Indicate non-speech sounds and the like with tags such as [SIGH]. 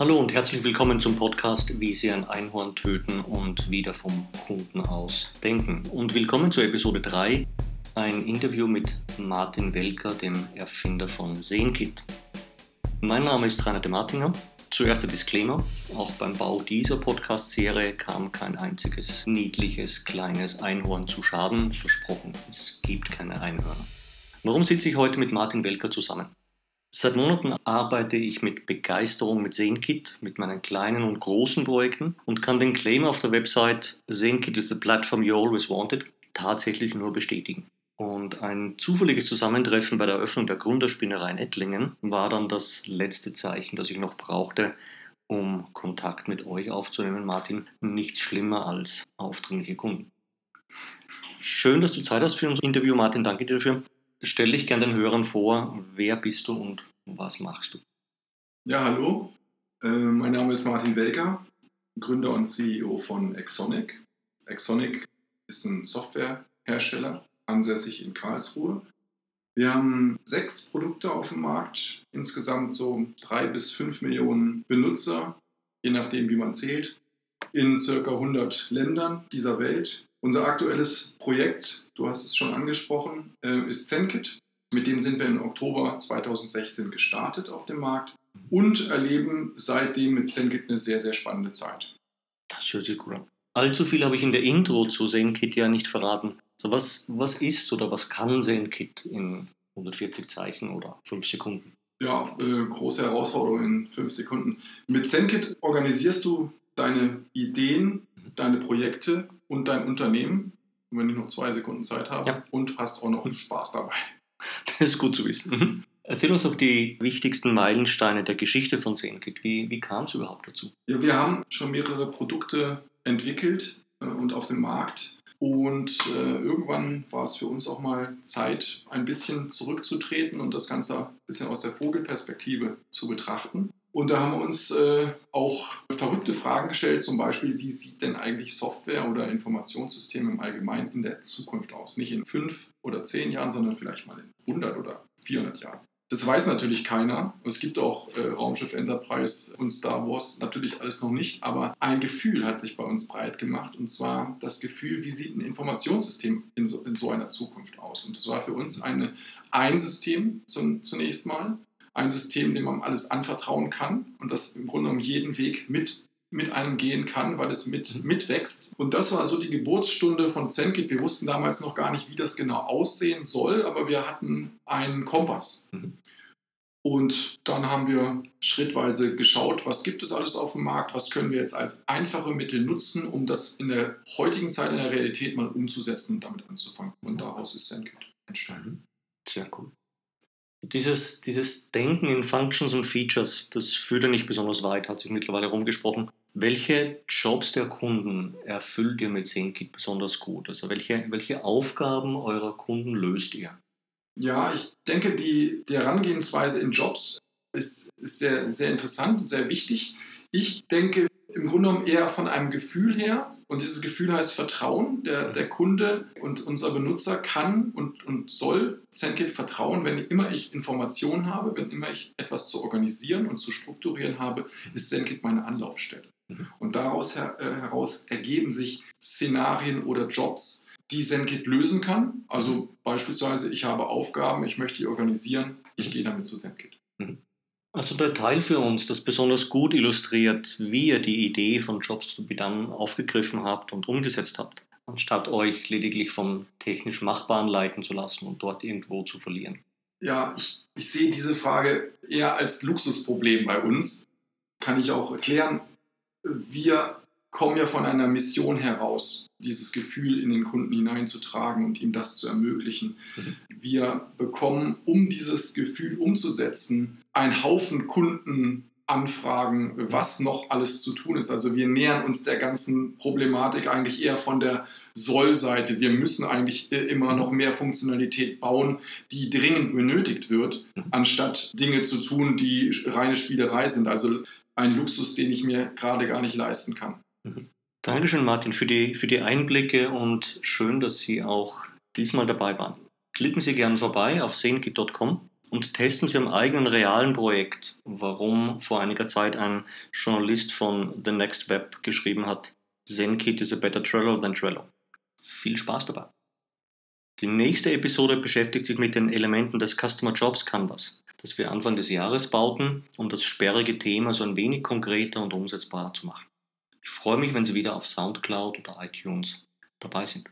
Hallo und herzlich willkommen zum Podcast Wie Sie ein Einhorn töten und wieder vom Kunden aus denken. Und willkommen zur Episode 3, ein Interview mit Martin Welker, dem Erfinder von Seenkit. Mein Name ist Rainer de Martinger. Zuerst der Disclaimer. Auch beim Bau dieser Podcast-Serie kam kein einziges niedliches kleines Einhorn zu Schaden. Versprochen, es gibt keine Einhörner. Warum sitze ich heute mit Martin Welker zusammen? Seit Monaten arbeite ich mit Begeisterung mit ZeneKit, mit meinen kleinen und großen Projekten und kann den Claim auf der Website ZeneKit is the platform you always wanted tatsächlich nur bestätigen. Und ein zufälliges Zusammentreffen bei der Eröffnung der Gründerspinnerei in Ettlingen war dann das letzte Zeichen, das ich noch brauchte, um Kontakt mit euch aufzunehmen, Martin. Nichts schlimmer als aufdringliche Kunden. Schön, dass du Zeit hast für unser Interview, Martin. Danke dir dafür. Stell dich gerne den Hörern vor. Wer bist du und was machst du? Ja, hallo. Äh, mein Name ist Martin Welker, Gründer und CEO von Exonic. Exonic ist ein Softwarehersteller, ansässig in Karlsruhe. Wir haben sechs Produkte auf dem Markt, insgesamt so drei bis fünf Millionen Benutzer, je nachdem, wie man zählt, in circa 100 Ländern dieser Welt. Unser aktuelles Projekt, du hast es schon angesprochen, äh, ist ZenKit. Mit dem sind wir im Oktober 2016 gestartet auf dem Markt und erleben seitdem mit ZenKit eine sehr, sehr spannende Zeit. Das hört sich gut an. Allzu viel habe ich in der Intro zu ZenKit ja nicht verraten. So was, was ist oder was kann ZenKit in 140 Zeichen oder 5 Sekunden? Ja, äh, große Herausforderung in 5 Sekunden. Mit ZenKit organisierst du deine Ideen, deine Projekte und dein Unternehmen, wenn ich noch zwei Sekunden Zeit habe, ja. und hast auch noch Spaß dabei. [LAUGHS] Das ist gut zu wissen. Mhm. Erzähl uns doch die wichtigsten Meilensteine der Geschichte von ZenKit. Wie, wie kam es überhaupt dazu? Ja, wir haben schon mehrere Produkte entwickelt äh, und auf dem Markt. Und äh, irgendwann war es für uns auch mal Zeit, ein bisschen zurückzutreten und das Ganze ein bisschen aus der Vogelperspektive zu betrachten. Und da haben wir uns äh, auch verrückte Fragen gestellt, zum Beispiel, wie sieht denn eigentlich Software oder Informationssysteme im Allgemeinen in der Zukunft aus? Nicht in fünf oder zehn Jahren, sondern vielleicht mal in 100 oder 400 Jahren. Das weiß natürlich keiner. Es gibt auch äh, Raumschiff Enterprise und Star Wars natürlich alles noch nicht, aber ein Gefühl hat sich bei uns breit gemacht und zwar das Gefühl, wie sieht ein Informationssystem in so, in so einer Zukunft aus? Und das war für uns eine, ein System zunächst mal, ein System, dem man alles anvertrauen kann und das im Grunde genommen jeden Weg mit, mit einem gehen kann, weil es mit, mhm. mitwächst. Und das war so die Geburtsstunde von ZenKit. Wir wussten damals noch gar nicht, wie das genau aussehen soll, aber wir hatten einen Kompass. Mhm. Und dann haben wir schrittweise geschaut, was gibt es alles auf dem Markt, was können wir jetzt als einfache Mittel nutzen, um das in der heutigen Zeit in der Realität mal umzusetzen und damit anzufangen. Und daraus ist ZenKit entstanden. Sehr cool. Dieses, dieses Denken in Functions und Features, das führt ja nicht besonders weit, hat sich mittlerweile rumgesprochen. Welche Jobs der Kunden erfüllt ihr mit ZenKit besonders gut? Also welche, welche Aufgaben eurer Kunden löst ihr? Ja, ich denke, die, die Herangehensweise in Jobs ist, ist sehr, sehr interessant und sehr wichtig. Ich denke im Grunde genommen eher von einem Gefühl her. Und dieses Gefühl heißt Vertrauen. Der, der Kunde und unser Benutzer kann und, und soll ZenKit vertrauen, wenn immer ich Informationen habe, wenn immer ich etwas zu organisieren und zu strukturieren habe, ist ZenKit meine Anlaufstelle. Mhm. Und daraus her, äh, heraus ergeben sich Szenarien oder Jobs, die ZenKit lösen kann. Also mhm. beispielsweise, ich habe Aufgaben, ich möchte die organisieren, ich gehe damit zu ZenKit. Also der Teil für uns, das besonders gut illustriert, wie ihr die Idee von Jobs to be done aufgegriffen habt und umgesetzt habt, anstatt euch lediglich vom technisch Machbaren leiten zu lassen und dort irgendwo zu verlieren. Ja, ich, ich sehe diese Frage eher als Luxusproblem bei uns. Kann ich auch erklären. Wir kommen ja von einer Mission heraus, dieses Gefühl in den Kunden hineinzutragen und ihm das zu ermöglichen. Mhm. Wir bekommen, um dieses Gefühl umzusetzen, einen Haufen Kundenanfragen, was noch alles zu tun ist. Also wir nähern uns der ganzen Problematik eigentlich eher von der Soll-Seite. Wir müssen eigentlich immer noch mehr Funktionalität bauen, die dringend benötigt wird, mhm. anstatt Dinge zu tun, die reine Spielerei sind. Also ein Luxus, den ich mir gerade gar nicht leisten kann. Dankeschön, Martin, für die, für die Einblicke und schön, dass Sie auch diesmal dabei waren. Klicken Sie gerne vorbei auf seenkit.com und testen Sie am eigenen realen Projekt, warum vor einiger Zeit ein Journalist von The Next Web geschrieben hat, ZenKit is a better Trello than Trello. Viel Spaß dabei! Die nächste Episode beschäftigt sich mit den Elementen des Customer Jobs Canvas, das wir Anfang des Jahres bauten, um das sperrige Thema so ein wenig konkreter und umsetzbarer zu machen. Ich freue mich, wenn Sie wieder auf SoundCloud oder iTunes dabei sind.